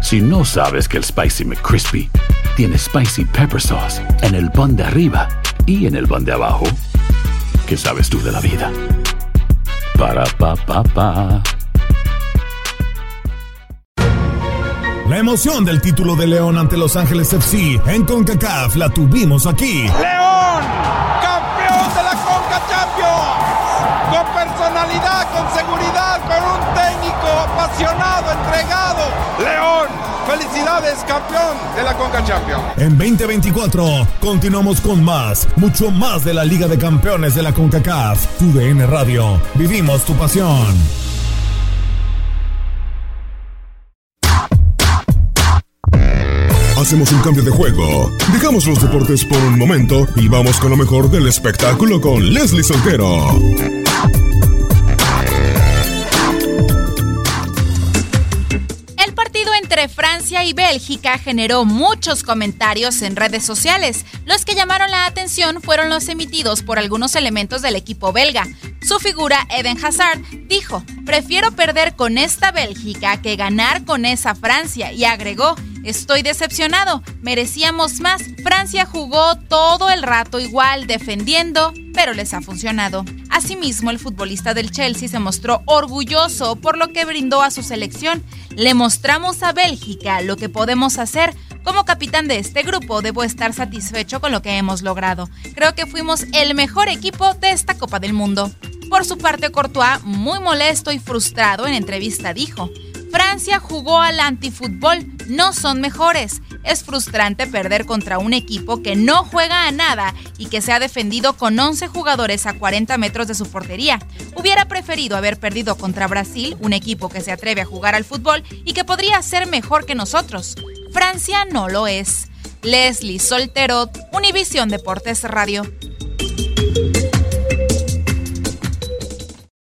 Si no sabes que el Spicy McCrispy tiene Spicy Pepper Sauce en el pan de arriba y en el pan de abajo, ¿qué sabes tú de la vida? Para, pa, pa, pa. La emoción del título de León ante Los Ángeles FC en CONCACAF la tuvimos aquí. León, campeón de la Conca Champions. Con personalidad, con seguridad, con un técnico apasionado, entregado. Felicidades, campeón de la Conca Champions. En 2024 continuamos con más, mucho más de la Liga de Campeones de la CONCACAF. Tu DN Radio. Vivimos tu pasión. Hacemos un cambio de juego. Dejamos los deportes por un momento y vamos con lo mejor del espectáculo con Leslie Soltero. Entre Francia y Bélgica generó muchos comentarios en redes sociales. Los que llamaron la atención fueron los emitidos por algunos elementos del equipo belga. Su figura, Eden Hazard, dijo, prefiero perder con esta Bélgica que ganar con esa Francia y agregó, Estoy decepcionado, merecíamos más. Francia jugó todo el rato igual defendiendo, pero les ha funcionado. Asimismo, el futbolista del Chelsea se mostró orgulloso por lo que brindó a su selección. Le mostramos a Bélgica lo que podemos hacer. Como capitán de este grupo, debo estar satisfecho con lo que hemos logrado. Creo que fuimos el mejor equipo de esta Copa del Mundo. Por su parte, Courtois, muy molesto y frustrado en entrevista, dijo: Francia jugó al antifútbol, no son mejores. Es frustrante perder contra un equipo que no juega a nada y que se ha defendido con 11 jugadores a 40 metros de su portería. Hubiera preferido haber perdido contra Brasil, un equipo que se atreve a jugar al fútbol y que podría ser mejor que nosotros. Francia no lo es. Leslie Solterot, Univisión Deportes Radio.